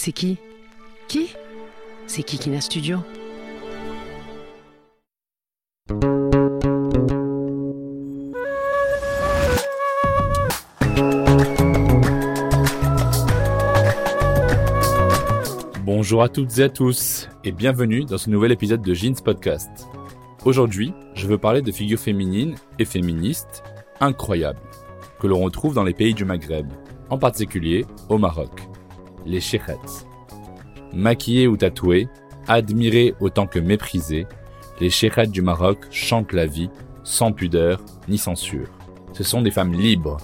C'est qui? Qui? C'est Kikina Studio? Bonjour à toutes et à tous, et bienvenue dans ce nouvel épisode de Jeans Podcast. Aujourd'hui, je veux parler de figures féminines et féministes incroyables, que l'on retrouve dans les pays du Maghreb, en particulier au Maroc. Les chérettes. Maquillées ou tatouées, admirées autant que méprisées, les chérettes du Maroc chantent la vie, sans pudeur ni censure. Ce sont des femmes libres,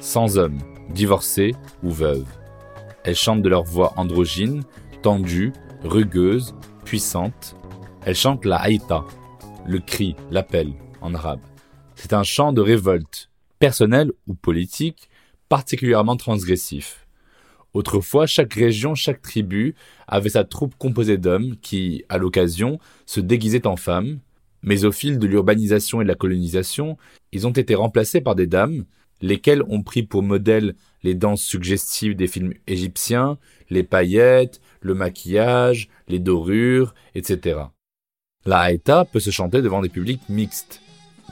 sans hommes, divorcées ou veuves. Elles chantent de leur voix androgyne tendue, rugueuse, puissante. Elle chante la haïta, le cri, l'appel en arabe. C'est un chant de révolte, personnel ou politique, particulièrement transgressif. Autrefois, chaque région, chaque tribu avait sa troupe composée d'hommes qui, à l'occasion, se déguisaient en femmes, mais au fil de l'urbanisation et de la colonisation, ils ont été remplacés par des dames, lesquelles ont pris pour modèle les danses suggestives des films égyptiens, les paillettes, le maquillage, les dorures, etc. La haïta peut se chanter devant des publics mixtes,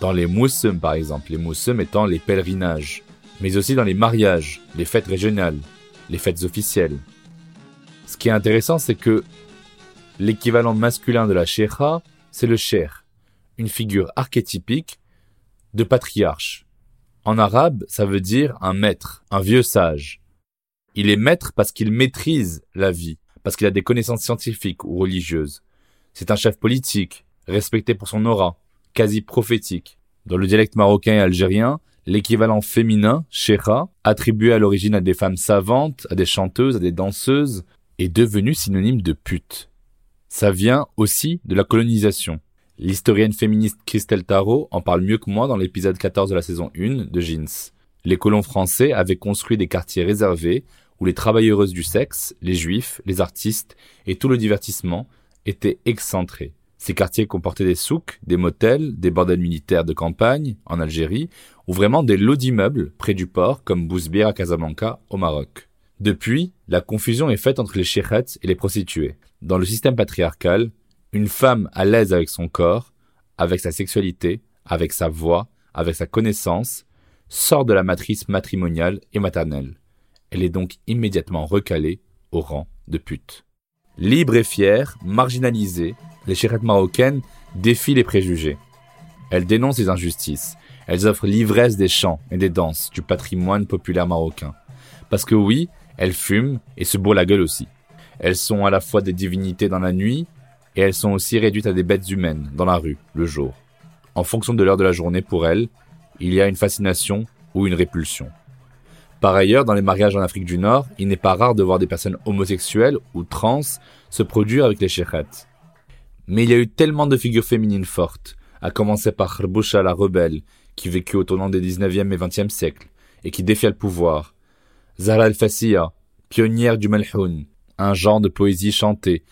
dans les moussem par exemple, les moussem étant les pèlerinages, mais aussi dans les mariages, les fêtes régionales, les fêtes officielles. Ce qui est intéressant, c'est que l'équivalent masculin de la sheikha, c'est le cher, une figure archétypique de patriarche. En arabe, ça veut dire un maître, un vieux sage. Il est maître parce qu'il maîtrise la vie, parce qu'il a des connaissances scientifiques ou religieuses. C'est un chef politique, respecté pour son aura, quasi prophétique. Dans le dialecte marocain et algérien, l'équivalent féminin, sheikha, attribué à l'origine à des femmes savantes, à des chanteuses, à des danseuses, est devenu synonyme de pute. Ça vient aussi de la colonisation. L'historienne féministe Christelle Tarot en parle mieux que moi dans l'épisode 14 de la saison 1 de Jeans. Les colons français avaient construit des quartiers réservés où les travailleuses du sexe, les juifs, les artistes et tout le divertissement étaient excentrés. Ces quartiers comportaient des souks, des motels, des bordels militaires de campagne en Algérie, ou vraiment des lots d'immeubles près du port comme Bousbière à Casablanca au Maroc. Depuis, la confusion est faite entre les chérettes et les prostituées. Dans le système patriarcal, une femme à l'aise avec son corps, avec sa sexualité, avec sa voix, avec sa connaissance, sort de la matrice matrimoniale et maternelle. Elle est donc immédiatement recalée au rang de pute. Libre et fière, marginalisée, les chérettes marocaines défient les préjugés. Elles dénoncent les injustices. Elles offrent l'ivresse des chants et des danses du patrimoine populaire marocain. Parce que oui, elles fument et se bourrent la gueule aussi. Elles sont à la fois des divinités dans la nuit et elles sont aussi réduites à des bêtes humaines dans la rue, le jour. En fonction de l'heure de la journée pour elles, il y a une fascination ou une répulsion. Par ailleurs, dans les mariages en Afrique du Nord, il n'est pas rare de voir des personnes homosexuelles ou trans se produire avec les chérettes. Mais il y a eu tellement de figures féminines fortes, à commencer par Khrboucha la rebelle, qui vécut au tournant des 19e et 20e siècles, et qui défia le pouvoir. Zahra al-Fassiya, pionnière du Malhoun, un genre de poésie chantée,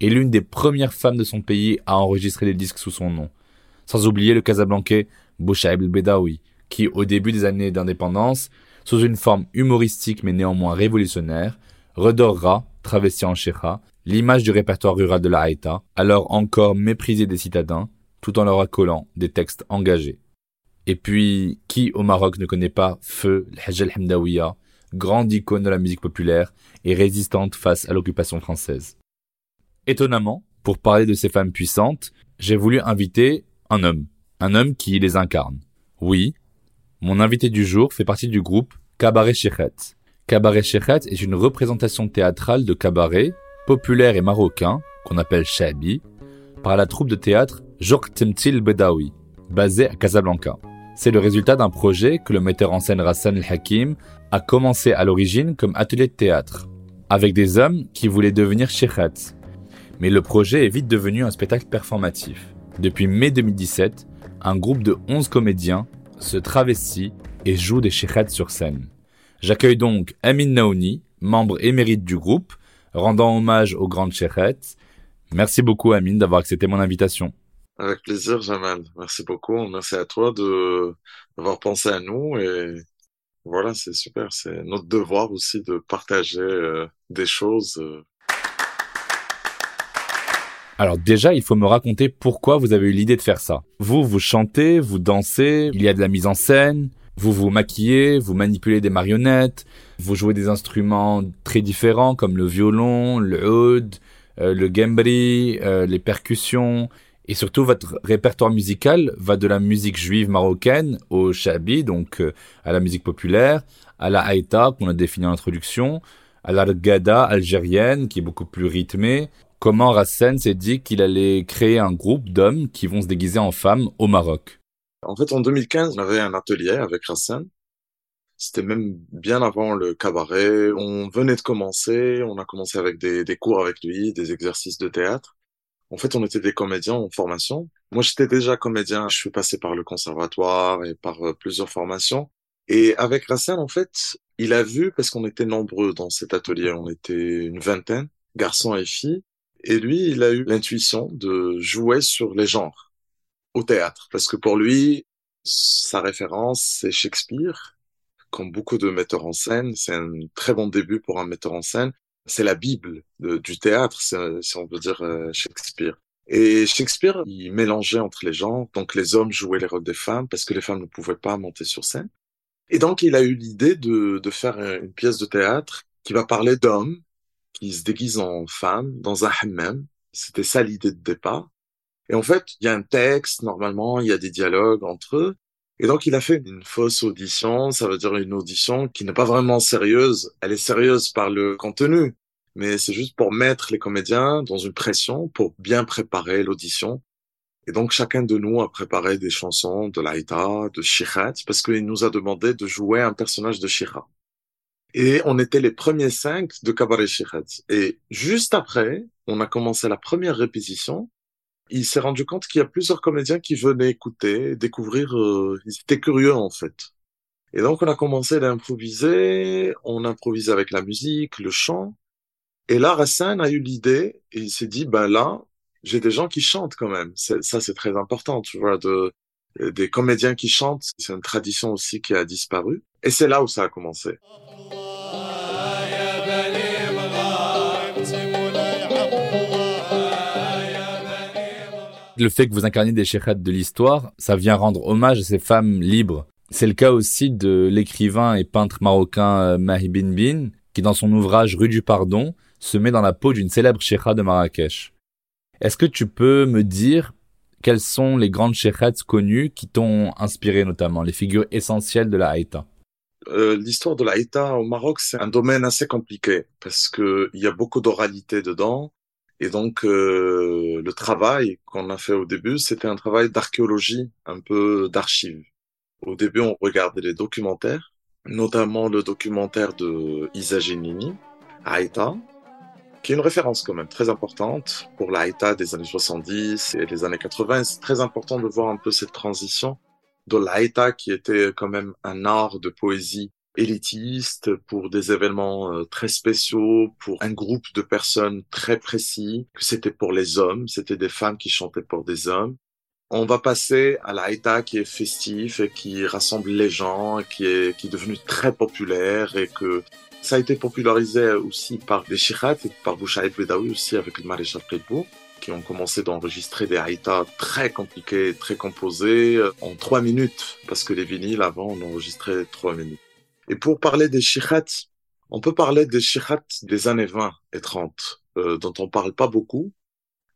et l'une des premières femmes de son pays à enregistrer des disques sous son nom. Sans oublier le Casablancais Bouchaib el-Bedawi, qui, au début des années d'indépendance, sous une forme humoristique mais néanmoins révolutionnaire, redorera, travesti en chéra, l'image du répertoire rural de la Haïta, alors encore méprisé des citadins, tout en leur accolant des textes engagés. Et puis, qui au Maroc ne connaît pas Feu El Hamdawiya, grande icône de la musique populaire et résistante face à l'occupation française. Étonnamment, pour parler de ces femmes puissantes, j'ai voulu inviter un homme, un homme qui les incarne. Oui, mon invité du jour fait partie du groupe Cabaret Shechet. Cabaret Shechet est une représentation théâtrale de cabaret, populaire et marocain, qu'on appelle Shabi, par la troupe de théâtre Jok Temtil Bedawi, basée à Casablanca. c'est le résultat d'un projet que le metteur en scène Rassan El-Hakim a commencé à l'origine comme atelier de théâtre, avec des hommes qui voulaient devenir sheikhats. Mais le projet est vite devenu un spectacle performatif. Depuis mai 2017, un groupe de 11 comédiens se travestit et joue des sheikhats sur scène. J'accueille donc Amin Naouni, membre émérite du groupe, rendant hommage aux grandes sheikhats. Merci beaucoup Amin d'avoir accepté mon invitation. Avec plaisir, Jamal. Merci beaucoup. Merci à toi de d'avoir pensé à nous et voilà, c'est super. C'est notre devoir aussi de partager euh, des choses. Euh. Alors déjà, il faut me raconter pourquoi vous avez eu l'idée de faire ça. Vous, vous chantez, vous dansez, il y a de la mise en scène, vous vous maquillez, vous manipulez des marionnettes, vous jouez des instruments très différents comme le violon, le oud, euh, le gembri, les percussions. Et surtout, votre répertoire musical va de la musique juive marocaine au shabi, donc euh, à la musique populaire, à la haïta qu'on a défini en introduction, à la gada algérienne qui est beaucoup plus rythmée. Comment Rassen s'est dit qu'il allait créer un groupe d'hommes qui vont se déguiser en femmes au Maroc? En fait, en 2015, on avait un atelier avec Rassen. C'était même bien avant le cabaret. On venait de commencer. On a commencé avec des, des cours avec lui, des exercices de théâtre. En fait, on était des comédiens en formation. Moi, j'étais déjà comédien. Je suis passé par le conservatoire et par euh, plusieurs formations. Et avec Rassel, en fait, il a vu, parce qu'on était nombreux dans cet atelier, on était une vingtaine, garçons et filles, et lui, il a eu l'intuition de jouer sur les genres au théâtre. Parce que pour lui, sa référence, c'est Shakespeare. Comme beaucoup de metteurs en scène, c'est un très bon début pour un metteur en scène c'est la Bible du théâtre, si on veut dire euh, Shakespeare. Et Shakespeare, il mélangeait entre les gens, donc les hommes jouaient les rôles des femmes parce que les femmes ne pouvaient pas monter sur scène. Et donc il a eu l'idée de, de faire une pièce de théâtre qui va parler d'hommes qui se déguisent en femmes dans un hammam. C'était ça l'idée de départ. Et en fait, il y a un texte, normalement, il y a des dialogues entre eux. Et donc, il a fait une fausse audition. Ça veut dire une audition qui n'est pas vraiment sérieuse. Elle est sérieuse par le contenu, mais c'est juste pour mettre les comédiens dans une pression pour bien préparer l'audition. Et donc, chacun de nous a préparé des chansons de l'Aïta, de Shirat, parce qu'il nous a demandé de jouer un personnage de Shira. Et on était les premiers cinq de Cabaret Shirat. Et juste après, on a commencé la première répétition il s'est rendu compte qu'il y a plusieurs comédiens qui venaient écouter, découvrir, euh, ils étaient curieux en fait. Et donc on a commencé à improviser, on improvisait avec la musique, le chant. Et là, Rassan a eu l'idée et il s'est dit, ben là, j'ai des gens qui chantent quand même. Ça, c'est très important, tu vois, de, des comédiens qui chantent. C'est une tradition aussi qui a disparu. Et c'est là où ça a commencé. Le fait que vous incarniez des sheikhats de l'histoire, ça vient rendre hommage à ces femmes libres. C'est le cas aussi de l'écrivain et peintre marocain euh, Mahi Bin Bin, qui dans son ouvrage Rue du Pardon se met dans la peau d'une célèbre sheikha de Marrakech. Est-ce que tu peux me dire quelles sont les grandes sheikhats connues qui t'ont inspiré notamment, les figures essentielles de la Haïta? Euh, L'histoire de la Haïta au Maroc, c'est un domaine assez compliqué parce qu'il y a beaucoup d'oralité dedans. Et donc, euh, le travail qu'on a fait au début, c'était un travail d'archéologie, un peu d'archives. Au début, on regardait les documentaires, notamment le documentaire de Isa Genini, Haïta, qui est une référence quand même très importante pour la Haïta des années 70 et les années 80. C'est très important de voir un peu cette transition de l'Haïta qui était quand même un art de poésie élitiste, pour des événements euh, très spéciaux, pour un groupe de personnes très précis, que c'était pour les hommes, c'était des femmes qui chantaient pour des hommes. On va passer à l'Aïta qui est festif et qui rassemble les gens, qui est, qui est devenu très populaire et que ça a été popularisé aussi par des shirat et par Bouchaïd Bedawi aussi avec le maréchal Prébourg qui ont commencé d'enregistrer des haïtas très compliqués, très composés euh, en trois minutes parce que les vinyles avant on enregistrait trois minutes. Et pour parler des shikhats, on peut parler des shikhats des années 20 et 30, euh, dont on parle pas beaucoup.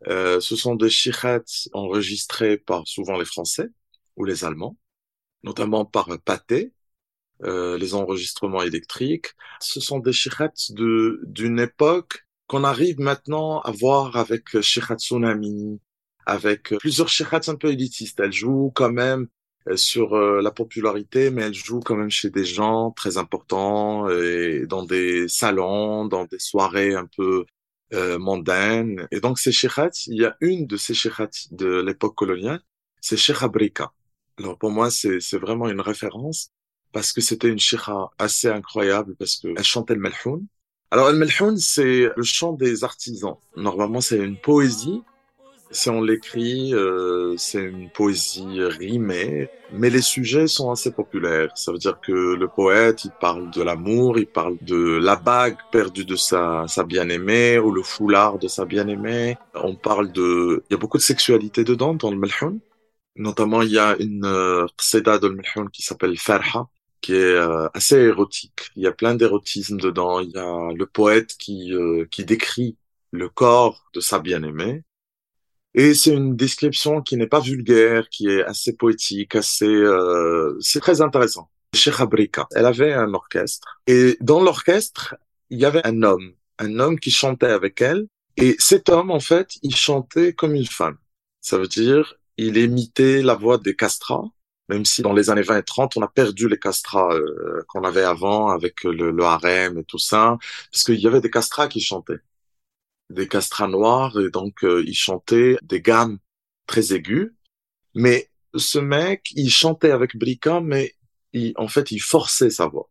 Euh, ce sont des shikhats enregistrés par souvent les Français ou les Allemands, notamment par Pathé, euh, les enregistrements électriques. Ce sont des shikhats de d'une époque qu'on arrive maintenant à voir avec Shikhat Tsunami, avec plusieurs shikhats un peu élitistes. Elles jouent quand même sur euh, la popularité, mais elle joue quand même chez des gens très importants et dans des salons, dans des soirées un peu euh, mondaines. Et donc ces sheikhats, il y a une de ces sheikhats de l'époque coloniale, c'est Sheikha. Alors pour moi, c'est vraiment une référence parce que c'était une sheikha assez incroyable parce qu'elle chantait le melhoun. Alors le melhoun, c'est le chant des artisans. Normalement, c'est une poésie si on l'écrit, euh, c'est une poésie rimée, mais les sujets sont assez populaires. Ça veut dire que le poète, il parle de l'amour, il parle de la bague perdue de sa, sa bien-aimée ou le foulard de sa bien-aimée. On parle de... Il y a beaucoup de sexualité dedans, dans le Melhoun. Notamment, il y a une euh, qseda de Melhoun qui s'appelle Farha, qui est euh, assez érotique. Il y a plein d'érotisme dedans. Il y a le poète qui, euh, qui décrit le corps de sa bien-aimée et c'est une description qui n'est pas vulgaire, qui est assez poétique, assez, euh, c'est très intéressant. Cheikh Abrika, elle avait un orchestre. Et dans l'orchestre, il y avait un homme, un homme qui chantait avec elle. Et cet homme, en fait, il chantait comme une femme. Ça veut dire, il imitait la voix des castrats, même si dans les années 20 et 30, on a perdu les castrats euh, qu'on avait avant avec le, le harem et tout ça, parce qu'il y avait des castrats qui chantaient des castrats noirs et donc euh, il chantait des gammes très aiguës. Mais ce mec, il chantait avec Brika, mais en fait, il forçait sa voix.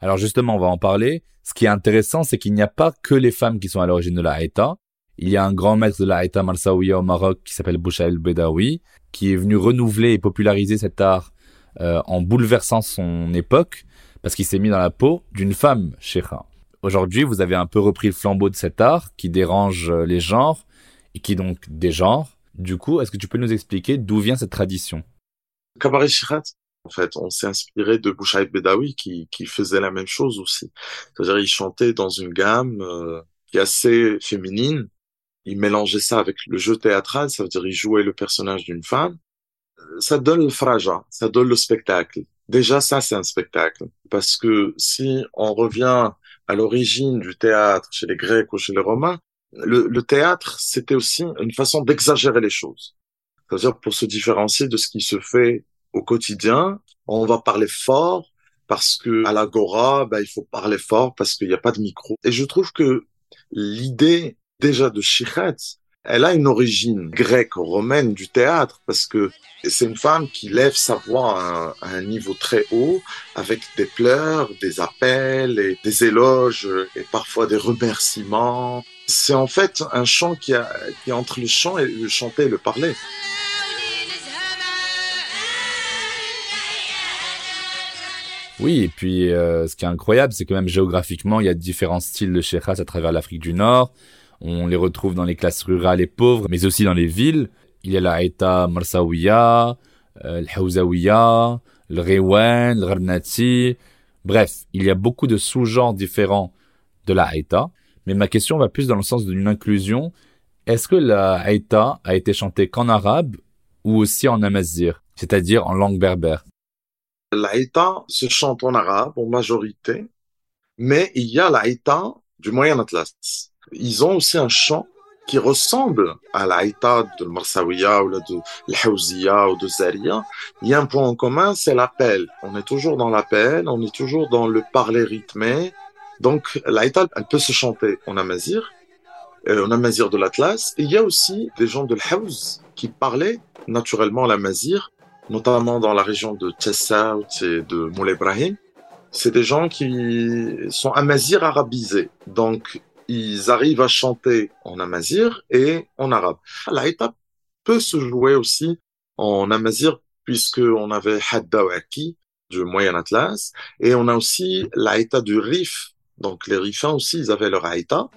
Alors justement, on va en parler. Ce qui est intéressant, c'est qu'il n'y a pas que les femmes qui sont à l'origine de la Haïta. Il y a un grand maître de la Haïta Marsaouia au Maroc qui s'appelle Bouchaïl Bedawi, qui est venu renouveler et populariser cet art euh, en bouleversant son époque, parce qu'il s'est mis dans la peau d'une femme, Sheikha. Aujourd'hui, vous avez un peu repris le flambeau de cet art qui dérange euh, les genres et qui donc des genres. Du coup, est-ce que tu peux nous expliquer d'où vient cette tradition? Cabaret Shirat, en fait, on s'est inspiré de Bouchaïd Bedawi qui, qui faisait la même chose aussi. C'est-à-dire, il chantait dans une gamme euh, qui est assez féminine. Il mélangeait ça avec le jeu théâtral, ça veut dire il jouait le personnage d'une femme. Ça donne le fraja, ça donne le spectacle. Déjà, ça, c'est un spectacle. Parce que si on revient à l'origine du théâtre chez les Grecs ou chez les Romains, le, le théâtre, c'était aussi une façon d'exagérer les choses. C'est-à-dire pour se différencier de ce qui se fait au quotidien, on va parler fort parce que à l'agora, ben, il faut parler fort parce qu'il n'y a pas de micro. Et je trouve que l'idée déjà de Shichet, elle a une origine grecque, romaine du théâtre, parce que c'est une femme qui lève sa voix à un, niveau très haut, avec des pleurs, des appels, et des éloges, et parfois des remerciements. C'est en fait un chant qui, est entre le chant et le chanter et le parler. Oui, et puis euh, ce qui est incroyable, c'est que même géographiquement, il y a différents styles de sheikhas à travers l'Afrique du Nord. On les retrouve dans les classes rurales et pauvres, mais aussi dans les villes. Il y a la Haïta Marsawiya, euh, le le Rewen, le Gharnati. Bref, il y a beaucoup de sous-genres différents de la Haïta. Mais ma question va plus dans le sens d'une inclusion. Est-ce que la Haïta a été chantée qu'en arabe ou aussi en amazir, c'est-à-dire en langue berbère? La Haïta se chante en arabe en majorité, mais il y a la Haïta du Moyen Atlas ils ont aussi un chant qui ressemble à l'Aïta de Marsawiya ou de l'Haouziya ou de Zaria. Il y a un point en commun, c'est l'appel. On est toujours dans l'appel, on est toujours dans le parler rythmé. Donc l'Aïta, elle peut se chanter en amazir, euh, en amazir de l'Atlas. Il y a aussi des gens de l'Haouz qui parlaient naturellement l'amazir, notamment dans la région de Tessaout et de Moulay Ibrahim. C'est des gens qui sont amazir arabisés. Donc ils arrivent à chanter en amazir et en arabe. La étape peut se jouer aussi en amazir puisqu'on avait Haddawaki du Moyen Atlas et on a aussi l'Aïta du Rif. Donc les Rifins aussi, ils avaient leur Aïta.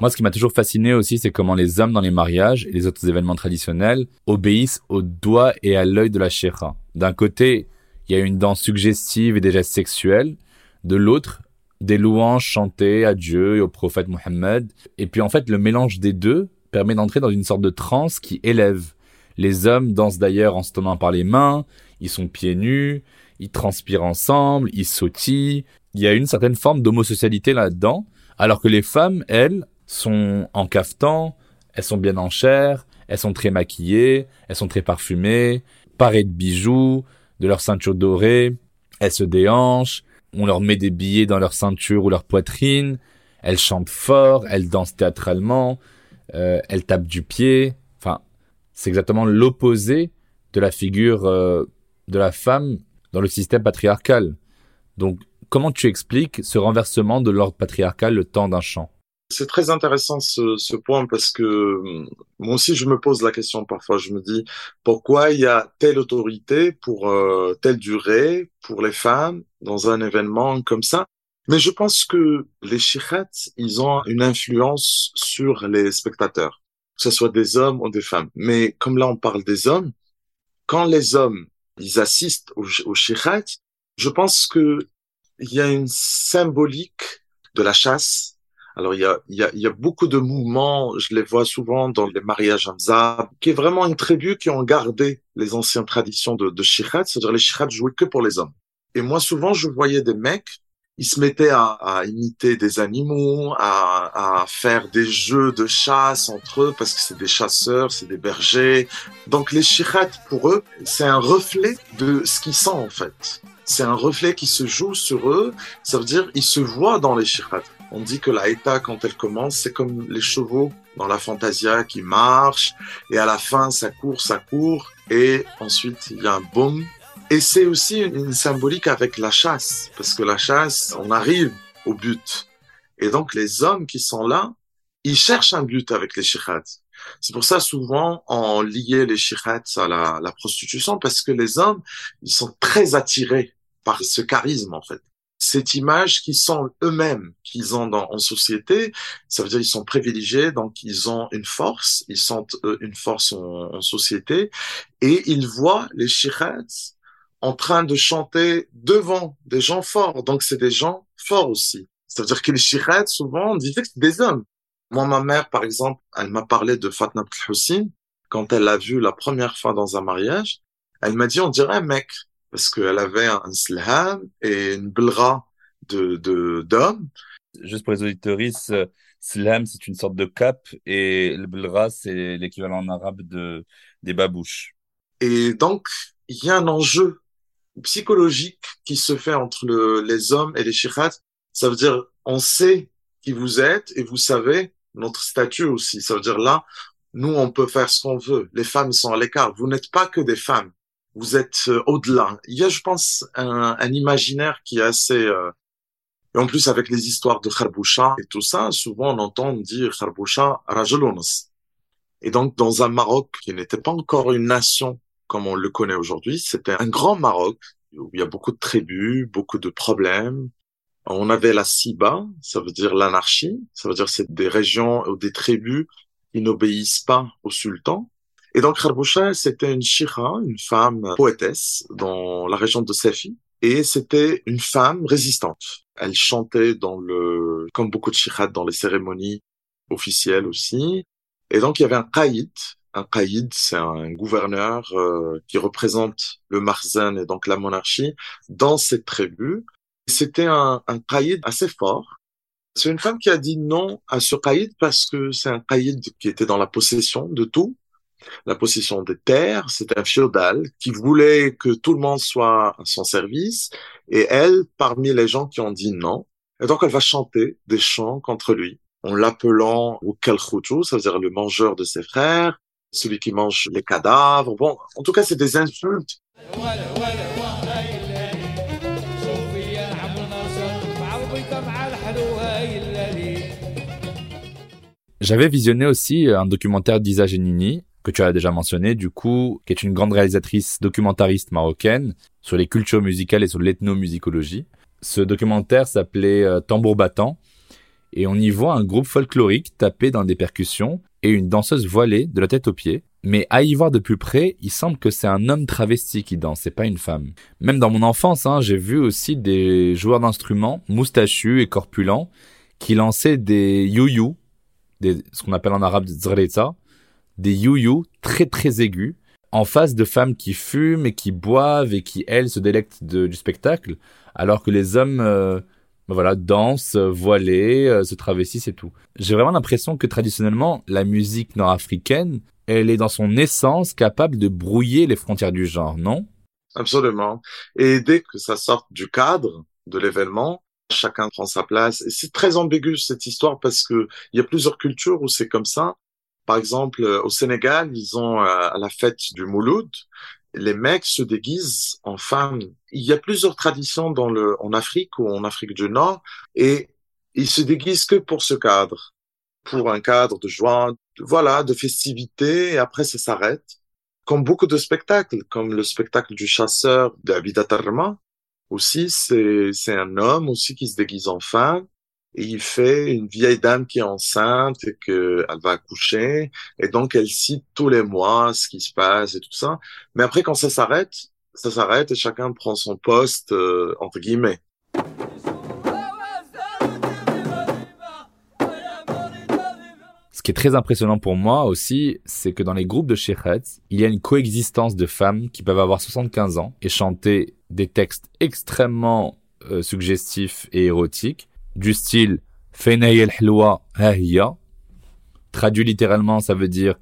Moi, ce qui m'a toujours fasciné aussi, c'est comment les hommes dans les mariages et les autres événements traditionnels obéissent au doigt et à l'œil de la chéra. D'un côté, il y a une danse suggestive et des gestes sexuels. De l'autre, des louanges chantées à Dieu et au prophète Mohammed. Et puis en fait, le mélange des deux permet d'entrer dans une sorte de transe qui élève. Les hommes dansent d'ailleurs en se tenant par les mains, ils sont pieds nus, ils transpirent ensemble, ils sautillent. Il y a une certaine forme d'homosocialité là-dedans, alors que les femmes, elles, sont en cafetan, elles sont bien en chair, elles sont très maquillées, elles sont très parfumées, parées de bijoux, de leur ceinture dorée, elles se déhanchent, on leur met des billets dans leur ceinture ou leur poitrine, elles chantent fort, elles dansent théâtralement, euh, elles tapent du pied. Enfin, c'est exactement l'opposé de la figure euh, de la femme dans le système patriarcal. Donc, comment tu expliques ce renversement de l'ordre patriarcal le temps d'un chant? C'est très intéressant ce, ce, point parce que hum, moi aussi je me pose la question parfois. Je me dis pourquoi il y a telle autorité pour euh, telle durée pour les femmes dans un événement comme ça? Mais je pense que les shikhats, ils ont une influence sur les spectateurs, que ce soit des hommes ou des femmes. Mais comme là on parle des hommes, quand les hommes ils assistent au, au je pense que il y a une symbolique de la chasse alors il y a, y a, y a beaucoup de mouvements, je les vois souvent dans les mariages Hamza, qui est vraiment une tribu qui ont gardé les anciennes traditions de, de c'est-à-dire les shikhat jouaient que pour les hommes. Et moi souvent je voyais des mecs, ils se mettaient à, à imiter des animaux, à, à, faire des jeux de chasse entre eux parce que c'est des chasseurs, c'est des bergers. Donc les shikhat pour eux, c'est un reflet de ce qu'ils sont en fait. C'est un reflet qui se joue sur eux. Ça veut dire ils se voient dans les shikhat. On dit que la Eta, quand elle commence, c'est comme les chevaux dans la Fantasia qui marchent, et à la fin, ça court, ça court, et ensuite, il y a un boom. Et c'est aussi une, symbolique avec la chasse, parce que la chasse, on arrive au but. Et donc, les hommes qui sont là, ils cherchent un but avec les shikhats. C'est pour ça, souvent, on liait les shikhats à la, la prostitution, parce que les hommes, ils sont très attirés par ce charisme, en fait cette image qu'ils sont eux-mêmes, qu'ils ont dans, en société, ça veut dire ils sont privilégiés, donc ils ont une force, ils sont euh, une force en, en, société, et ils voient les shirats en train de chanter devant des gens forts, donc c'est des gens forts aussi. Ça veut dire que les shirats, souvent, on disait que c'est des hommes. Moi, ma mère, par exemple, elle m'a parlé de Fatna Hussein, quand elle l'a vu la première fois dans un mariage, elle m'a dit, on dirait mec parce qu'elle avait un slham et une blra de d'hommes. Juste pour les auditeurs, slam c'est une sorte de cape et le blra c'est l'équivalent en arabe de des babouches. Et donc il y a un enjeu psychologique qui se fait entre le, les hommes et les shikhats. Ça veut dire on sait qui vous êtes et vous savez notre statut aussi. Ça veut dire là, nous on peut faire ce qu'on veut. Les femmes sont à l'écart. Vous n'êtes pas que des femmes vous êtes euh, au-delà. Il y a, je pense, un, un imaginaire qui est assez... Euh... Et en plus, avec les histoires de Kharboucha et tout ça, souvent on entend dire Kharboucha Rajelounas. Et donc, dans un Maroc qui n'était pas encore une nation comme on le connaît aujourd'hui, c'était un grand Maroc où il y a beaucoup de tribus, beaucoup de problèmes. On avait la Siba, ça veut dire l'anarchie, ça veut dire c'est des régions ou des tribus qui n'obéissent pas au sultan. Et donc Kharboucha, c'était une shira, une femme poétesse dans la région de Safi. Et c'était une femme résistante. Elle chantait dans le, comme beaucoup de shirat, dans les cérémonies officielles aussi. Et donc il y avait un qaïd. Un qaïd, c'est un gouverneur euh, qui représente le marzen et donc la monarchie dans cette tribu. C'était un, un assez fort. C'est une femme qui a dit non à ce qaïd parce que c'est un qaïd qui était dans la possession de tout la possession des terres, c'est un féodal qui voulait que tout le monde soit à son service, et elle, parmi les gens qui ont dit non, et donc elle va chanter des chants contre lui, en l'appelant au Kalkhouchou, ça veut dire le mangeur de ses frères, celui qui mange les cadavres, bon, en tout cas c'est des insultes. J'avais visionné aussi un documentaire d'Isa Genini que tu as déjà mentionné, du coup, qui est une grande réalisatrice documentariste marocaine sur les cultures musicales et sur l'ethnomusicologie. Ce documentaire s'appelait euh, Tambour battant et on y voit un groupe folklorique taper dans des percussions et une danseuse voilée de la tête aux pieds. Mais à y voir de plus près, il semble que c'est un homme travesti qui danse, c'est pas une femme. Même dans mon enfance, hein, j'ai vu aussi des joueurs d'instruments, moustachus et corpulents, qui lançaient des youyou, ce qu'on appelle en arabe des des you très très aigus en face de femmes qui fument et qui boivent et qui elles se délectent du spectacle, alors que les hommes euh, ben voilà, dansent, voilées, se travestissent et tout. J'ai vraiment l'impression que traditionnellement, la musique nord-africaine, elle est dans son essence capable de brouiller les frontières du genre, non? Absolument. Et dès que ça sort du cadre de l'événement, chacun prend sa place. Et c'est très ambigu cette histoire parce que il y a plusieurs cultures où c'est comme ça. Par exemple, au Sénégal, ils ont euh, à la fête du Mouloud, les mecs se déguisent en femmes. Il y a plusieurs traditions dans le, en Afrique ou en Afrique du Nord et ils se déguisent que pour ce cadre, pour un cadre de joie, voilà, de festivité et après ça s'arrête. Comme beaucoup de spectacles, comme le spectacle du chasseur d'Abidatarma, aussi c'est, c'est un homme aussi qui se déguise en femme il fait une vieille dame qui est enceinte et qu'elle va accoucher et donc elle cite tous les mois ce qui se passe et tout ça. Mais après quand ça s'arrête, ça s'arrête et chacun prend son poste euh, entre guillemets. Ce qui est très impressionnant pour moi aussi, c'est que dans les groupes de Shechetz, il y a une coexistence de femmes qui peuvent avoir 75 ans et chanter des textes extrêmement euh, suggestifs et érotiques du style el Helwa Hahiya. Traduit littéralement, ça veut dire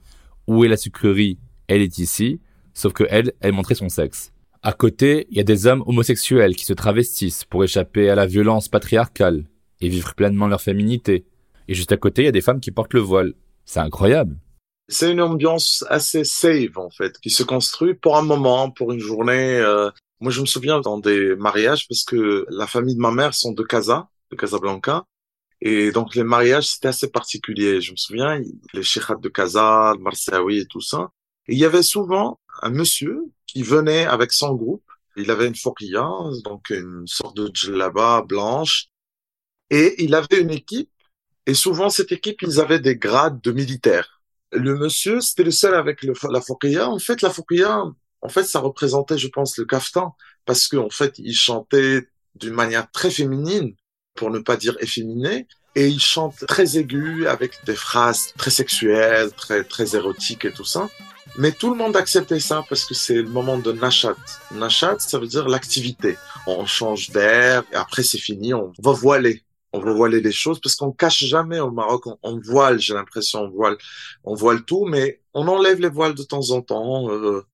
où est la sucrerie, elle est ici, sauf que elle, elle montrait son sexe. À côté, il y a des hommes homosexuels qui se travestissent pour échapper à la violence patriarcale et vivre pleinement leur féminité. Et juste à côté, il y a des femmes qui portent le voile. C'est incroyable. C'est une ambiance assez safe en fait, qui se construit pour un moment, pour une journée. Euh. Moi, je me souviens dans des mariages parce que la famille de ma mère sont de Casa, Casablanca. Et donc les mariages, c'était assez particulier. Je me souviens, les cheikhs de Casa, le Marsaoui et tout ça. Il y avait souvent un monsieur qui venait avec son groupe. Il avait une fokia, donc une sorte de djellaba blanche. Et il avait une équipe. Et souvent, cette équipe, ils avaient des grades de militaires. Le monsieur, c'était le seul avec la fokia. En fait, la fokia, en fait, ça représentait, je pense, le kaftan. Parce qu'en fait, il chantait d'une manière très féminine pour ne pas dire efféminé. Et il chante très aigu, avec des phrases très sexuelles, très, très érotiques et tout ça. Mais tout le monde acceptait ça parce que c'est le moment de Nashat. Nashat, ça veut dire l'activité. On change d'air après c'est fini, on va voiler. On va voiler les choses parce qu'on cache jamais au Maroc. On, voile, j'ai l'impression, on voile, on voile tout, mais on enlève les voiles de temps en temps. Euh,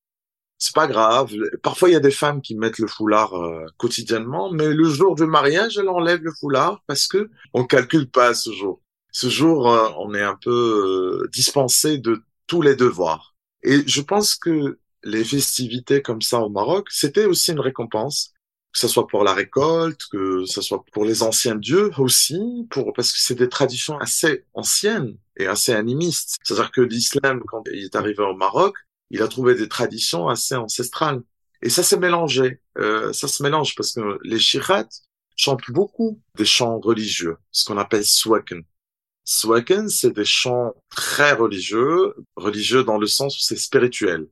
c'est pas grave. Parfois, il y a des femmes qui mettent le foulard euh, quotidiennement, mais le jour du mariage, elles enlèvent le foulard parce que on calcule pas ce jour. Ce jour, euh, on est un peu euh, dispensé de tous les devoirs. Et je pense que les festivités comme ça au Maroc, c'était aussi une récompense, que ce soit pour la récolte, que ce soit pour les anciens dieux aussi, pour parce que c'est des traditions assez anciennes et assez animistes. C'est-à-dire que l'islam, quand il est arrivé au Maroc, il a trouvé des traditions assez ancestrales. Et ça s'est mélangé. Euh, ça se mélange parce que les Shirat chantent beaucoup des chants religieux, ce qu'on appelle swaken. Swaken, c'est des chants très religieux, religieux dans le sens où c'est spirituel.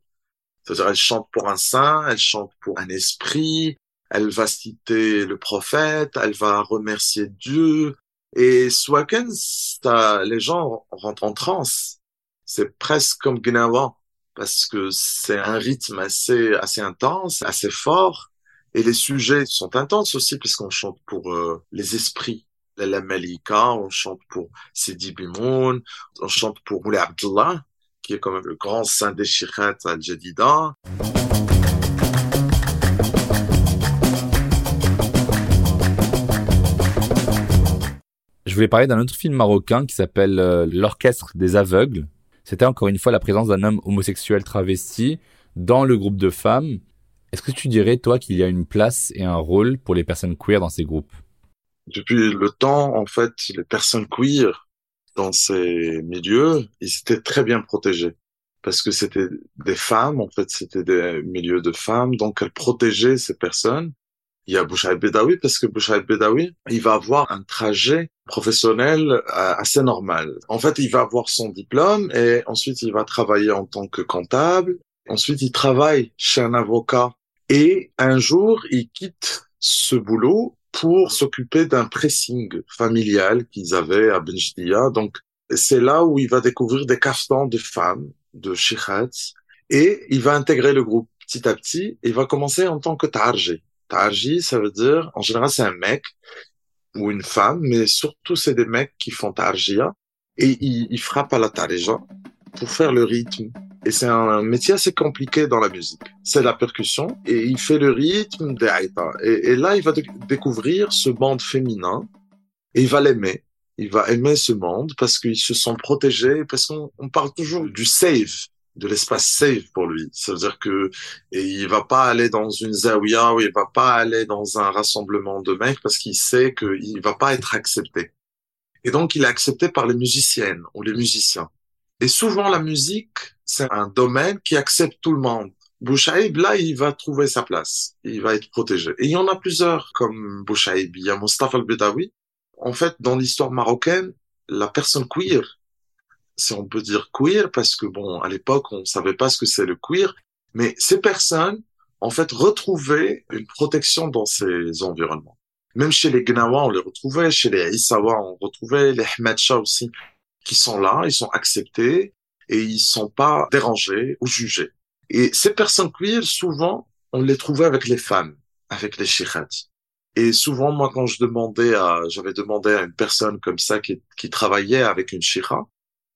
C'est-à-dire, elle chante pour un saint, elle chante pour un esprit, elle va citer le prophète, elle va remercier Dieu. Et Swaken, ça, les gens rentrent en transe. C'est presque comme Gnawa parce que c'est un rythme assez, intense, assez fort. Et les sujets sont intenses aussi, puisqu'on chante pour euh, les esprits. La Malika, on chante pour Sidi Bimoun, on chante pour Moulay Abdullah, qui est quand même le grand saint des Shikhat al-Jadida. Je voulais parler d'un autre film marocain qui s'appelle euh, L'Orchestre des Aveugles, c'était encore une fois la présence d'un homme homosexuel travesti dans le groupe de femmes. Est-ce que tu dirais, toi, qu'il y a une place et un rôle pour les personnes queer dans ces groupes? Depuis le temps, en fait, les personnes queer dans ces milieux, ils étaient très bien protégés. Parce que c'était des femmes, en fait, c'était des milieux de femmes, donc elles protégeaient ces personnes il y a Bouchaïd Bedawi parce que Bouchaïd Bedawi, il va avoir un trajet professionnel euh, assez normal. En fait, il va avoir son diplôme et ensuite il va travailler en tant que comptable. Ensuite, il travaille chez un avocat et un jour, il quitte ce boulot pour s'occuper d'un pressing familial qu'ils avaient à Benjdia. Donc, c'est là où il va découvrir des caftans de femmes, de shikhats, et il va intégrer le groupe petit à petit. Il va commencer en tant que targé. Tarji, ça veut dire, en général, c'est un mec. ou une femme, mais surtout c'est des mecs qui font tarjia et ils, frappent à la tarija pour faire le rythme. Et c'est un métier assez compliqué dans la musique. C'est la percussion et il fait le rythme des haïtas. Et, là, il va découvrir ce monde féminin et il va l'aimer. Il va aimer ce monde parce qu'ils se sont protégés, parce qu'on on parle toujours du safe, de l'espace safe pour lui. Ça veut dire que et il va pas aller dans une zawiya ou il va pas aller dans un rassemblement de mecs parce qu'il sait qu'il va pas être accepté. Et donc, il est accepté par les musiciennes ou les musiciens. Et souvent, la musique, c'est un domaine qui accepte tout le monde. Bouchaïb, là, il va trouver sa place. Il va être protégé. Et il y en a plusieurs comme Bouchaïb. Il y a Mustafa al-Bedawi. En fait, dans l'histoire marocaine, la personne queer, si on peut dire queer, parce que bon, à l'époque, on savait pas ce que c'est le queer, mais ces personnes, en fait, retrouvaient une protection dans ces environnements. Même chez les Gnawa, on les retrouvait, chez les Issawa, on retrouvait les Shah aussi, qui sont là, ils sont acceptés et ils sont pas dérangés ou jugés. Et ces personnes queer, souvent, on les trouvait avec les femmes, avec les shikhats. Et souvent, moi, quand je demandais à, j'avais demandé à une personne comme ça qui, qui travaillait avec une shira,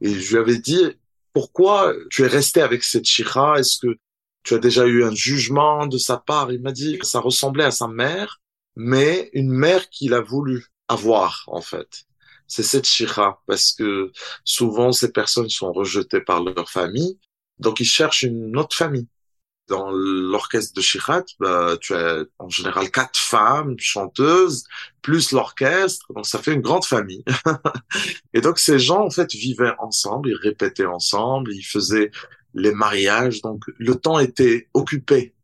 et je lui avais dit, pourquoi tu es resté avec cette shira? Est-ce que tu as déjà eu un jugement de sa part? Il m'a dit que ça ressemblait à sa mère, mais une mère qu'il a voulu avoir, en fait. C'est cette shira, parce que souvent ces personnes sont rejetées par leur famille, donc ils cherchent une autre famille. Dans l'orchestre de Shirat, bah, tu as en général quatre femmes chanteuses, plus l'orchestre, donc ça fait une grande famille. et donc ces gens, en fait, vivaient ensemble, ils répétaient ensemble, ils faisaient les mariages, donc le temps était occupé.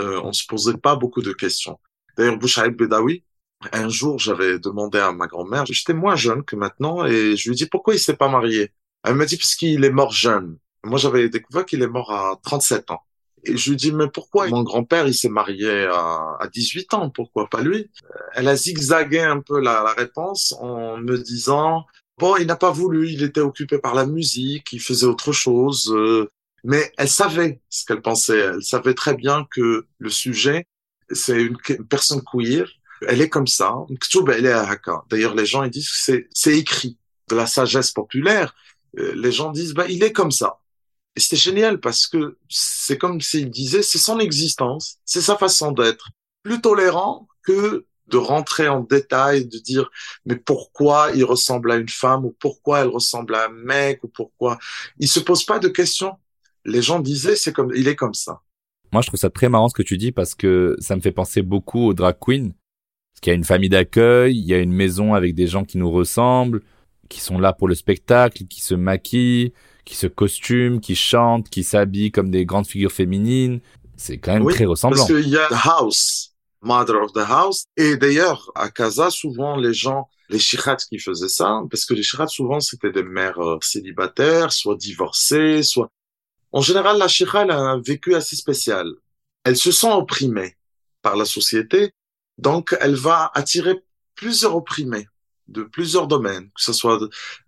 Euh, on se posait pas beaucoup de questions. D'ailleurs, Bouchaïb Bedawi, un jour, j'avais demandé à ma grand-mère, j'étais moins jeune que maintenant, et je lui dis pourquoi il s'est pas marié? Elle m'a dit parce qu'il est mort jeune. Moi, j'avais découvert qu'il est mort à 37 ans. Et je lui dis, mais pourquoi mon grand-père, il s'est marié à, à 18 ans, pourquoi pas lui? Elle a zigzagué un peu la, la réponse en me disant, bon, il n'a pas voulu, il était occupé par la musique, il faisait autre chose. Euh, mais elle savait ce qu'elle pensait. Elle savait très bien que le sujet, c'est une personne queer. Elle est comme ça. Elle est à D'ailleurs, les gens ils disent que c'est c'est écrit de la sagesse populaire. Euh, les gens disent bah il est comme ça. Et c'était génial parce que c'est comme s'il disait c'est son existence, c'est sa façon d'être. Plus tolérant que de rentrer en détail, de dire mais pourquoi il ressemble à une femme ou pourquoi elle ressemble à un mec ou pourquoi. Il se pose pas de questions. Les gens disaient c'est comme il est comme ça. Moi, je trouve ça très marrant ce que tu dis parce que ça me fait penser beaucoup aux drag queens. Parce qu'il y a une famille d'accueil, il y a une maison avec des gens qui nous ressemblent, qui sont là pour le spectacle, qui se maquillent, qui se costument, qui chantent, qui s'habillent comme des grandes figures féminines. C'est quand même très ressemblant. Parce qu'il y a the house, mother of the house. Et d'ailleurs, à Casa, souvent, les gens, les shikhats qui faisaient ça, parce que les shikhats, souvent, c'était des mères euh, célibataires, soit divorcées, soit en général, la Shira, a un vécu assez spécial. Elle se sent opprimée par la société, donc elle va attirer plusieurs opprimés de plusieurs domaines, que ce soit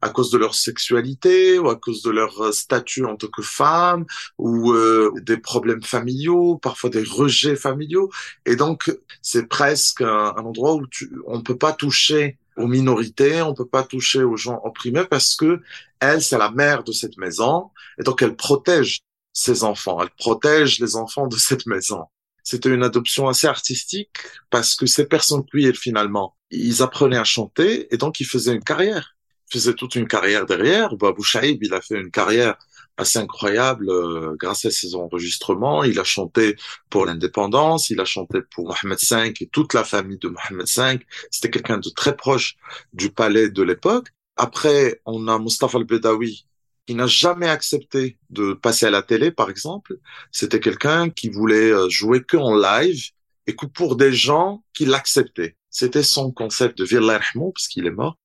à cause de leur sexualité ou à cause de leur euh, statut en tant que femme ou euh, des problèmes familiaux, parfois des rejets familiaux. Et donc, c'est presque un, endroit où tu, on ne peut pas toucher aux minorités, on peut pas toucher aux gens opprimés parce que elle, c'est la mère de cette maison et donc elle protège ses enfants, elle protège les enfants de cette maison. C'était une adoption assez artistique parce que ces personnes queer finalement, ils apprenaient à chanter et donc ils faisaient une carrière. Ils faisaient toute une carrière derrière. Babou Shaib, il a fait une carrière assez incroyable euh, grâce à ses enregistrements. Il a chanté pour l'indépendance, il a chanté pour Mohamed V et toute la famille de Mohamed V. C'était quelqu'un de très proche du palais de l'époque. Après, on a Mustafa al-Bedawi, qui n'a jamais accepté de passer à la télé, par exemple. C'était quelqu'un qui voulait euh, jouer que en live et que pour des gens qui l'acceptaient. C'était son concept de Virla parce qu'il est mort.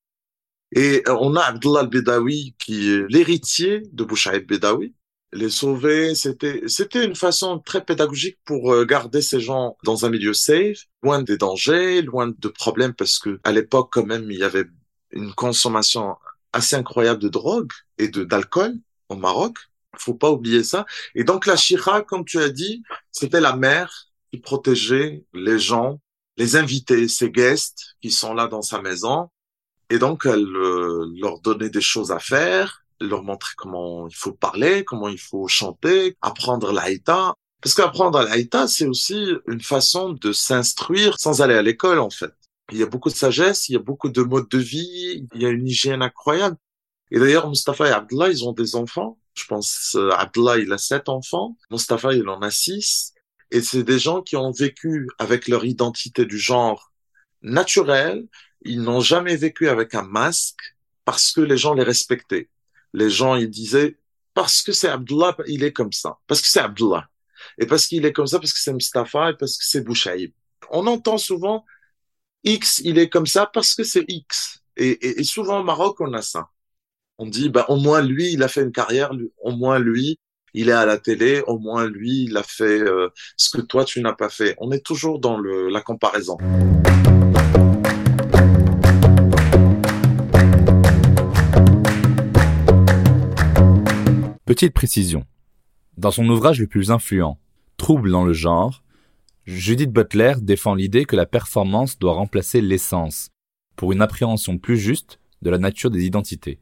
Et euh, on a Abdullah al-Bedawi qui est l'héritier de Bouchaïd Bedawi. Les sauver, c'était, c'était une façon très pédagogique pour euh, garder ces gens dans un milieu safe, loin des dangers, loin de problèmes parce que à l'époque, quand même, il y avait une consommation assez incroyable de drogue et de d'alcool au Maroc. Faut pas oublier ça. Et donc la Shira, comme tu as dit, c'était la mère qui protégeait les gens les invités, ses guests qui sont là dans sa maison. Et donc, elle euh, leur donnait des choses à faire, leur montrer comment il faut parler, comment il faut chanter, apprendre l'haïta. Parce qu'apprendre l'haïta, c'est aussi une façon de s'instruire sans aller à l'école, en fait. Il y a beaucoup de sagesse, il y a beaucoup de modes de vie, il y a une hygiène incroyable. Et d'ailleurs, Mustafa et Abdullah, ils ont des enfants. Je pense, euh, Abdullah, il a sept enfants. Mustafa, il en a six. Et c'est des gens qui ont vécu avec leur identité du genre naturelle. Ils n'ont jamais vécu avec un masque parce que les gens les respectaient. Les gens, ils disaient, parce que c'est Abdullah, il est comme ça. Parce que c'est Abdullah. Et parce qu'il est comme ça, parce que c'est Mustafa et parce que c'est Bouchaïb. On entend souvent X, il est comme ça parce que c'est X. Et, souvent au Maroc, on a ça. On dit, bah, au moins lui, il a fait une carrière, au moins lui, il est à la télé, au moins lui, il a fait euh, ce que toi, tu n'as pas fait. On est toujours dans la comparaison. Petite précision. Dans son ouvrage le plus influent, Trouble dans le genre, Judith Butler défend l'idée que la performance doit remplacer l'essence, pour une appréhension plus juste de la nature des identités.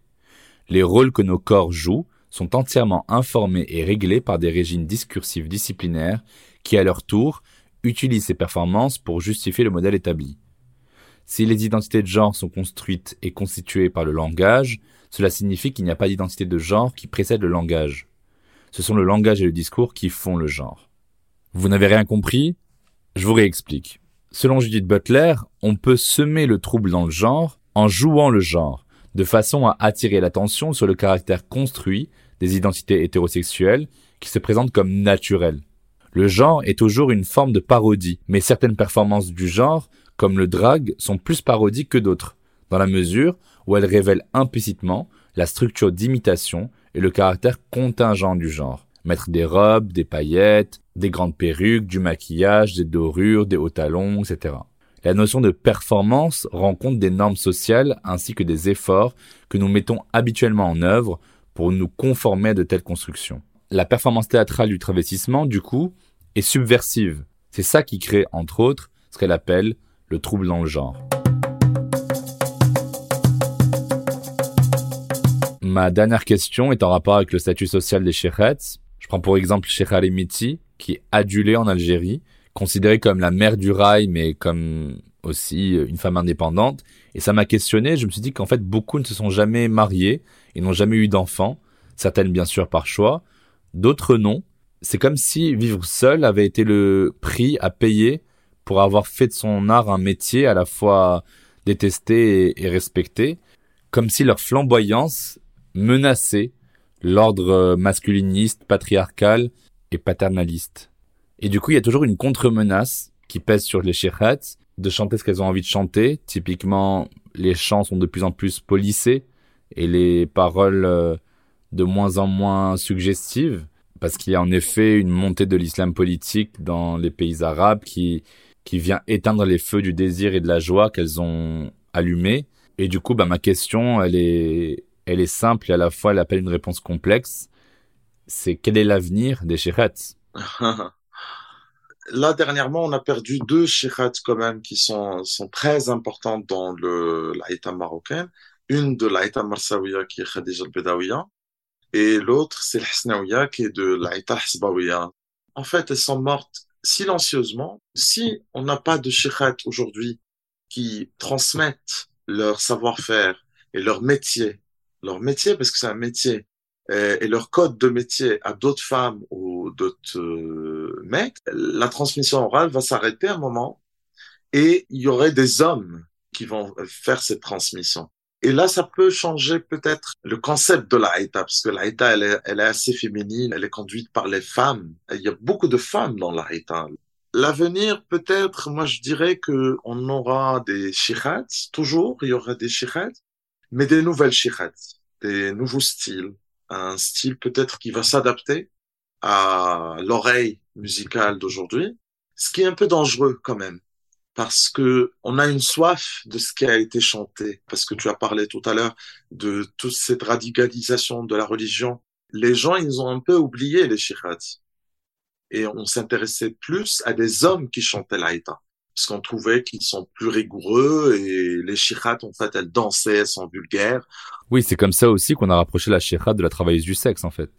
Les rôles que nos corps jouent sont entièrement informés et réglés par des régimes discursifs disciplinaires qui, à leur tour, utilisent ces performances pour justifier le modèle établi. Si les identités de genre sont construites et constituées par le langage, cela signifie qu'il n'y a pas d'identité de genre qui précède le langage. Ce sont le langage et le discours qui font le genre. Vous n'avez rien compris? Je vous réexplique. Selon Judith Butler, on peut semer le trouble dans le genre en jouant le genre, de façon à attirer l'attention sur le caractère construit des identités hétérosexuelles qui se présentent comme naturelles. Le genre est toujours une forme de parodie, mais certaines performances du genre, comme le drag, sont plus parodiques que d'autres, dans la mesure où elles révèlent implicitement la structure d'imitation et le caractère contingent du genre. Mettre des robes, des paillettes, des grandes perruques, du maquillage, des dorures, des hauts talons, etc. La notion de performance rend compte des normes sociales ainsi que des efforts que nous mettons habituellement en œuvre pour nous conformer à de telles constructions. La performance théâtrale du travestissement, du coup, est subversive. C'est ça qui crée, entre autres, ce qu'elle appelle le trouble dans le genre. Ma dernière question est en rapport avec le statut social des Sheikhets. Je prends pour exemple Sheikh Miti, qui est adulée en Algérie, considérée comme la mère du rail, mais comme aussi une femme indépendante. Et ça m'a questionné. Je me suis dit qu'en fait, beaucoup ne se sont jamais mariés et n'ont jamais eu d'enfants. Certaines, bien sûr, par choix. D'autres, non. C'est comme si vivre seul avait été le prix à payer pour avoir fait de son art un métier à la fois détesté et respecté. Comme si leur flamboyance menaçait l'ordre masculiniste, patriarcal et paternaliste. Et du coup, il y a toujours une contre-menace qui pèse sur les shirhats de chanter ce qu'elles ont envie de chanter. Typiquement, les chants sont de plus en plus polissés et les paroles euh, de moins en moins suggestives parce qu'il y a en effet une montée de l'islam politique dans les pays arabes qui, qui vient éteindre les feux du désir et de la joie qu'elles ont allumés. Et du coup, bah, ma question, elle est, elle est simple et à la fois elle appelle une réponse complexe. C'est quel est l'avenir des shirhats là, dernièrement, on a perdu deux shirats quand même qui sont, sont très importantes dans l'Aïta marocain. Une de l'Aïta marsawiya qui est Khadija al-Bedawiya et l'autre, c'est l'Hasnawiya qui est de l'Aïta al En fait, elles sont mortes silencieusement. Si on n'a pas de shirats aujourd'hui qui transmettent leur savoir-faire et leur métier, leur métier parce que c'est un métier, et leur code de métier à d'autres femmes ou d'autres euh, mecs, la transmission orale va s'arrêter un moment et il y aurait des hommes qui vont faire cette transmission. Et là, ça peut changer peut-être le concept de l'Aïta, parce que elle est, elle est assez féminine, elle est conduite par les femmes. il y a beaucoup de femmes dans l'Aïta. L'avenir, peut-être, moi, je dirais que on aura des shirats, toujours, il y aura des shirats, mais des nouvelles shirats, des nouveaux styles, un style peut-être qui va s'adapter à l'oreille musicale d'aujourd'hui, ce qui est un peu dangereux quand même, parce que on a une soif de ce qui a été chanté, parce que tu as parlé tout à l'heure de toute cette radicalisation de la religion. Les gens, ils ont un peu oublié les shirats. Et on s'intéressait plus à des hommes qui chantaient l'Aïta. Parce qu'on trouvait qu'ils sont plus rigoureux et les shirates, en fait, elles dansaient, elles sont vulgaires. Oui, c'est comme ça aussi qu'on a rapproché la shirat de la travailleuse du sexe, en fait.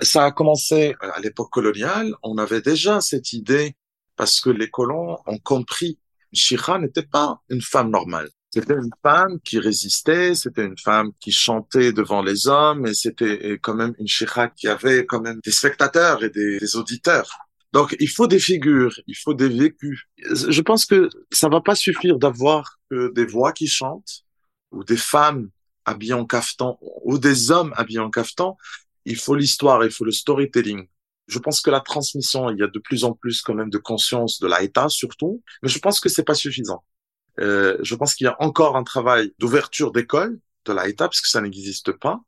Ça a commencé à l'époque coloniale. On avait déjà cette idée parce que les colons ont compris Shira n'était pas une femme normale. C'était une femme qui résistait, c'était une femme qui chantait devant les hommes, et c'était quand même une Shira qui avait quand même des spectateurs et des, auditeurs. Donc, il faut des figures, il faut des vécus. Je pense que ça va pas suffire d'avoir des voix qui chantent ou des femmes habillées en caftan ou des hommes habillés en caftan. Il faut l'histoire, il faut le storytelling. Je pense que la transmission, il y a de plus en plus quand même de conscience de l'État surtout, mais je pense que c'est pas suffisant. Euh, je pense qu'il y a encore un travail d'ouverture d'école de l'État parce que ça n'existe pas.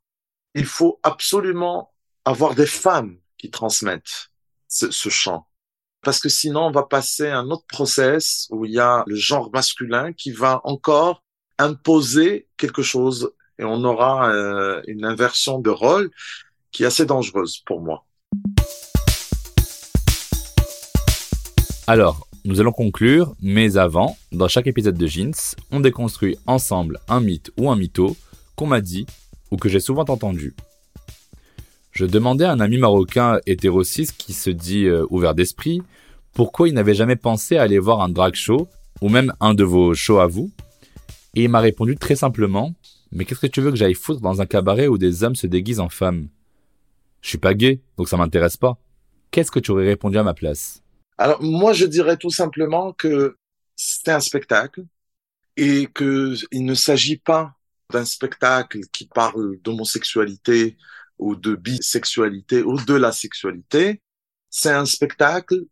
Il faut absolument avoir des femmes qui transmettent ce, ce chant. Parce que sinon, on va passer à un autre process où il y a le genre masculin qui va encore imposer quelque chose et on aura euh, une inversion de rôle qui est assez dangereuse pour moi. Alors, nous allons conclure, mais avant, dans chaque épisode de Jeans, on déconstruit ensemble un mythe ou un mytho qu'on m'a dit ou que j'ai souvent entendu. Je demandais à un ami marocain hétérocis qui se dit euh, ouvert d'esprit pourquoi il n'avait jamais pensé à aller voir un drag show ou même un de vos shows à vous? Et il m'a répondu très simplement Mais qu'est-ce que tu veux que j'aille foutre dans un cabaret où des hommes se déguisent en femmes? Je suis pas gay, donc ça m'intéresse pas. Qu'est-ce que tu aurais répondu à ma place? Alors moi, je dirais tout simplement que c'est un spectacle et que il ne s'agit pas d'un spectacle qui parle d'homosexualité ou de bisexualité ou de la sexualité. C'est un spectacle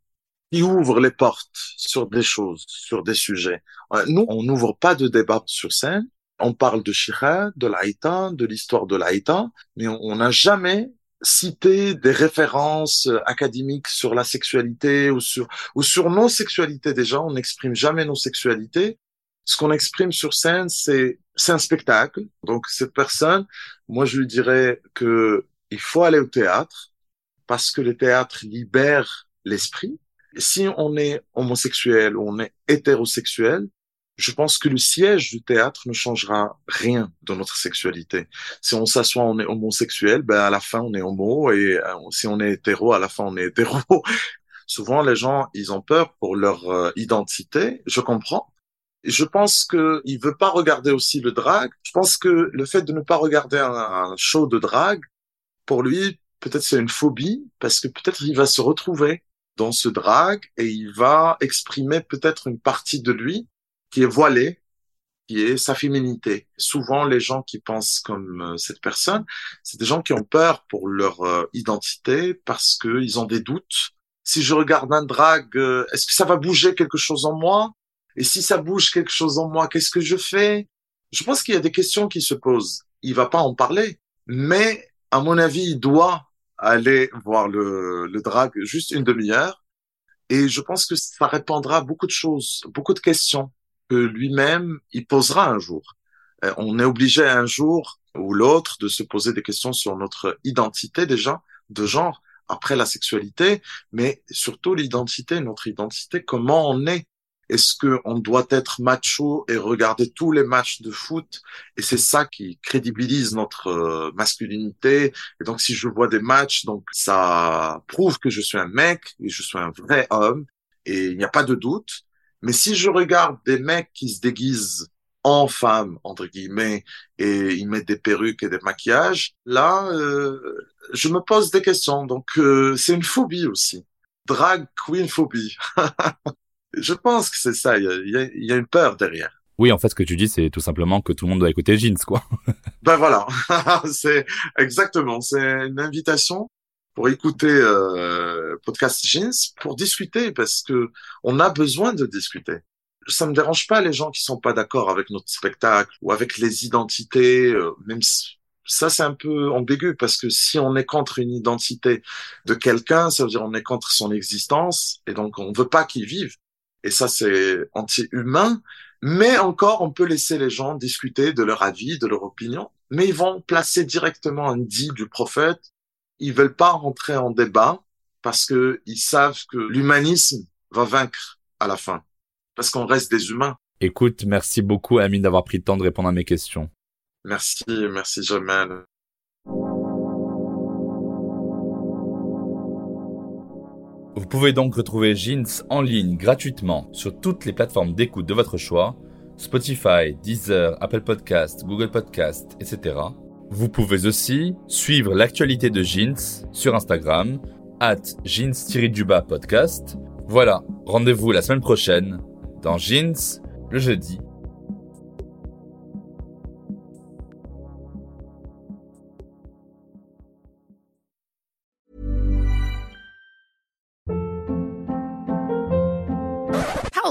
qui ouvre les portes sur des choses, sur des sujets. Euh, nous, on n'ouvre pas de débat sur scène. On parle de Shira, de l'Aïta, de l'histoire de l'Aïta, mais on n'a jamais citer des références euh, académiques sur la sexualité ou sur ou sur nos sexualités déjà on n'exprime jamais nos sexualités ce qu'on exprime sur scène c'est c'est un spectacle donc cette personne moi je lui dirais que il faut aller au théâtre parce que le théâtre libère l'esprit si on est homosexuel ou on est hétérosexuel je pense que le siège du théâtre ne changera rien dans notre sexualité. Si on s'assoit, on est homosexuel, ben à la fin on est homo, et euh, si on est hétéro, à la fin on est hétéro. Souvent les gens, ils ont peur pour leur euh, identité. Je comprends. Je pense qu'il veut pas regarder aussi le drag. Je pense que le fait de ne pas regarder un, un show de drag, pour lui, peut-être c'est une phobie, parce que peut-être il va se retrouver dans ce drag et il va exprimer peut-être une partie de lui qui est voilée, qui est sa féminité. Souvent, les gens qui pensent comme euh, cette personne, c'est des gens qui ont peur pour leur euh, identité parce qu'ils ont des doutes. Si je regarde un drag, euh, est-ce que ça va bouger quelque chose en moi? Et si ça bouge quelque chose en moi, qu'est-ce que je fais? Je pense qu'il y a des questions qui se posent. Il va pas en parler, mais à mon avis, il doit aller voir le, le drag juste une demi-heure. Et je pense que ça répondra à beaucoup de choses, beaucoup de questions que lui-même il posera un jour. Euh, on est obligé un jour ou l'autre de se poser des questions sur notre identité déjà de genre après la sexualité, mais surtout l'identité, notre identité, comment on est. Est-ce que on doit être macho et regarder tous les matchs de foot? Et c'est ça qui crédibilise notre euh, masculinité. Et donc, si je vois des matchs, donc ça prouve que je suis un mec et je suis un vrai homme. Et il n'y a pas de doute. Mais si je regarde des mecs qui se déguisent en femmes, entre guillemets, et ils mettent des perruques et des maquillages, là, euh, je me pose des questions. Donc, euh, c'est une phobie aussi. Drag queen phobie. je pense que c'est ça. Il y, a, y a, une peur derrière. Oui, en fait, ce que tu dis, c'est tout simplement que tout le monde doit écouter Jeans, quoi. ben voilà, c'est exactement. C'est une invitation pour écouter euh, podcast Jeans, pour discuter, parce que on a besoin de discuter. Ça me dérange pas les gens qui sont pas d'accord avec notre spectacle ou avec les identités, euh, même si ça c'est un peu ambigu parce que si on est contre une identité de quelqu'un, ça veut dire on est contre son existence et donc on veut pas qu'il vive. Et ça c'est anti-humain. Mais encore, on peut laisser les gens discuter de leur avis, de leur opinion, mais ils vont placer directement un dit du prophète ils veulent pas rentrer en débat parce que ils savent que l'humanisme va vaincre à la fin. parce qu'on reste des humains. Écoute, merci beaucoup Amine d'avoir pris le temps de répondre à mes questions. Merci, merci Jamal. Vous pouvez donc retrouver Jeans en ligne gratuitement sur toutes les plateformes d'écoute de votre choix, Spotify, Deezer, Apple Podcast, Google Podcast, etc. Vous pouvez aussi suivre l'actualité de Jeans sur Instagram, at jeans podcast. Voilà, rendez-vous la semaine prochaine dans Jeans le jeudi